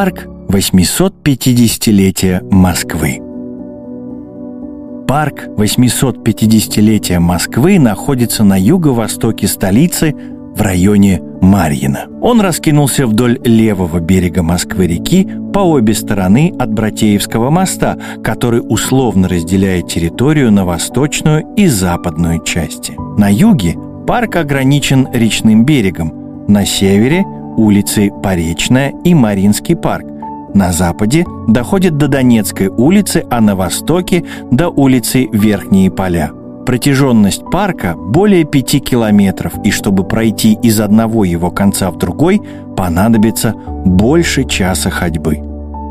Парк 850-летия Москвы. Парк 850-летия Москвы находится на юго-востоке столицы в районе Марьино. Он раскинулся вдоль левого берега Москвы-реки по обе стороны от Братеевского моста, который условно разделяет территорию на восточную и западную части. На юге парк ограничен речным берегом, на севере – улицей Поречная и Маринский парк, на западе доходит до Донецкой улицы, а на востоке – до улицы Верхние поля – Протяженность парка более пяти километров, и чтобы пройти из одного его конца в другой, понадобится больше часа ходьбы.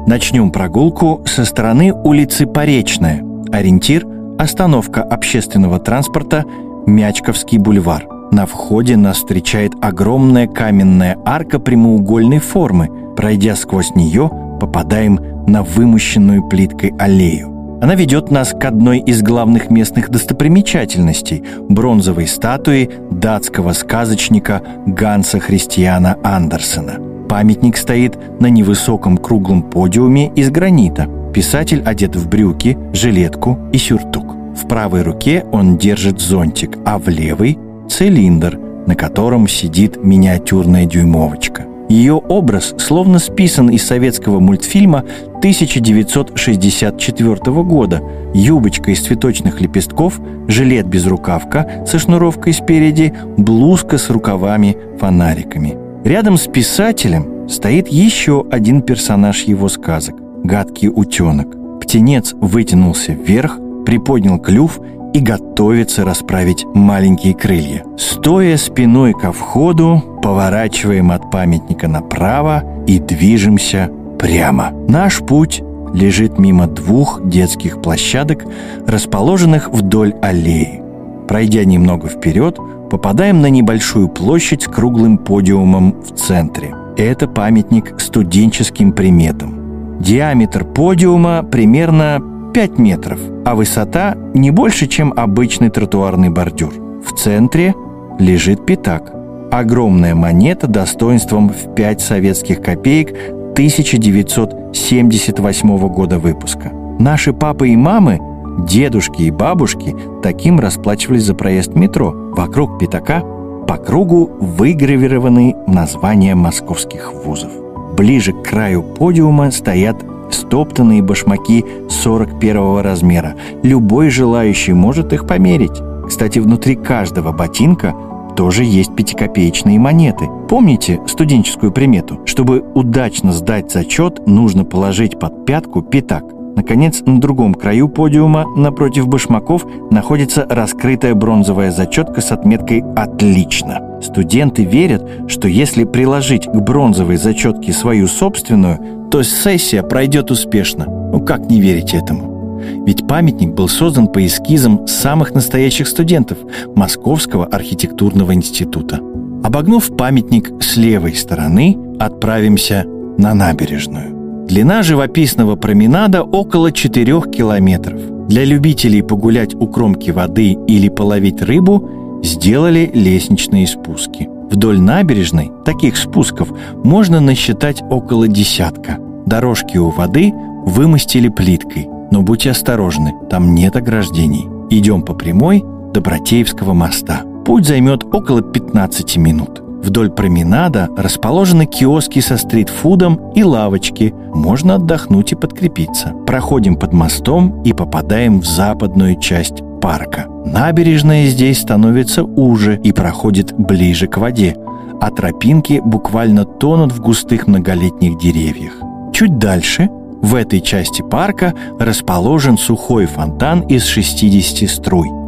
Начнем прогулку со стороны улицы Поречная. Ориентир – остановка общественного транспорта Мячковский бульвар. На входе нас встречает огромная каменная арка прямоугольной формы. Пройдя сквозь нее, попадаем на вымощенную плиткой аллею. Она ведет нас к одной из главных местных достопримечательностей – бронзовой статуи датского сказочника Ганса Христиана Андерсена. Памятник стоит на невысоком круглом подиуме из гранита. Писатель одет в брюки, жилетку и сюртук. В правой руке он держит зонтик, а в левой – цилиндр, на котором сидит миниатюрная дюймовочка. Ее образ словно списан из советского мультфильма 1964 года. Юбочка из цветочных лепестков, жилет без рукавка со шнуровкой спереди, блузка с рукавами-фонариками. Рядом с писателем стоит еще один персонаж его сказок – гадкий утенок. Птенец вытянулся вверх, приподнял клюв и готовится расправить маленькие крылья. Стоя спиной ко входу, поворачиваем от памятника направо и движемся прямо. Наш путь лежит мимо двух детских площадок, расположенных вдоль аллеи. Пройдя немного вперед, попадаем на небольшую площадь с круглым подиумом в центре. Это памятник студенческим приметам. Диаметр подиума примерно 5 метров, а высота не больше, чем обычный тротуарный бордюр. В центре лежит пятак. Огромная монета достоинством в 5 советских копеек 1978 года выпуска. Наши папы и мамы, дедушки и бабушки таким расплачивались за проезд метро. Вокруг пятака по кругу выгравированы названия московских вузов. Ближе к краю подиума стоят стоптанные башмаки 41 размера. Любой желающий может их померить. Кстати, внутри каждого ботинка тоже есть пятикопеечные монеты. Помните студенческую примету? Чтобы удачно сдать зачет, нужно положить под пятку пятак. Наконец, на другом краю подиума, напротив башмаков, находится раскрытая бронзовая зачетка с отметкой «Отлично». Студенты верят, что если приложить к бронзовой зачетке свою собственную, то сессия пройдет успешно. Ну как не верить этому? Ведь памятник был создан по эскизам самых настоящих студентов Московского архитектурного института. Обогнув памятник с левой стороны, отправимся на набережную. Длина живописного променада около 4 километров. Для любителей погулять у кромки воды или половить рыбу сделали лестничные спуски – Вдоль набережной таких спусков можно насчитать около десятка. Дорожки у воды вымостили плиткой, но будьте осторожны, там нет ограждений. Идем по прямой до Братеевского моста. Путь займет около 15 минут. Вдоль променада расположены киоски со стритфудом и лавочки. Можно отдохнуть и подкрепиться. Проходим под мостом и попадаем в западную часть парка. Набережная здесь становится уже и проходит ближе к воде, а тропинки буквально тонут в густых многолетних деревьях. Чуть дальше, в этой части парка, расположен сухой фонтан из 60 струй.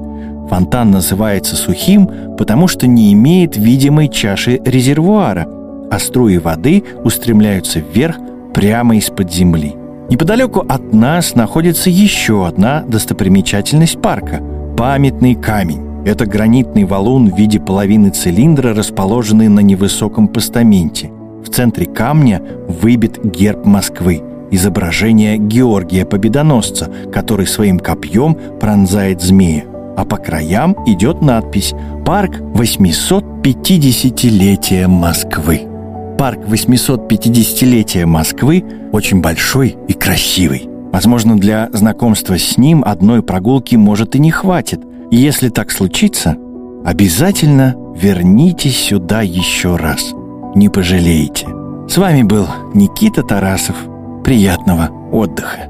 Фонтан называется сухим, потому что не имеет видимой чаши резервуара, а струи воды устремляются вверх прямо из-под земли. Неподалеку от нас находится еще одна достопримечательность парка – памятный камень. Это гранитный валун в виде половины цилиндра, расположенный на невысоком постаменте. В центре камня выбит герб Москвы – изображение Георгия Победоносца, который своим копьем пронзает змея. А по краям идет надпись «Парк 850-летия Москвы». парк 850-летия Москвы очень большой и красивый. Возможно, для знакомства с ним одной прогулки может и не хватит. И если так случится, обязательно вернитесь сюда еще раз. Не пожалеете. С вами был Никита Тарасов. Приятного отдыха.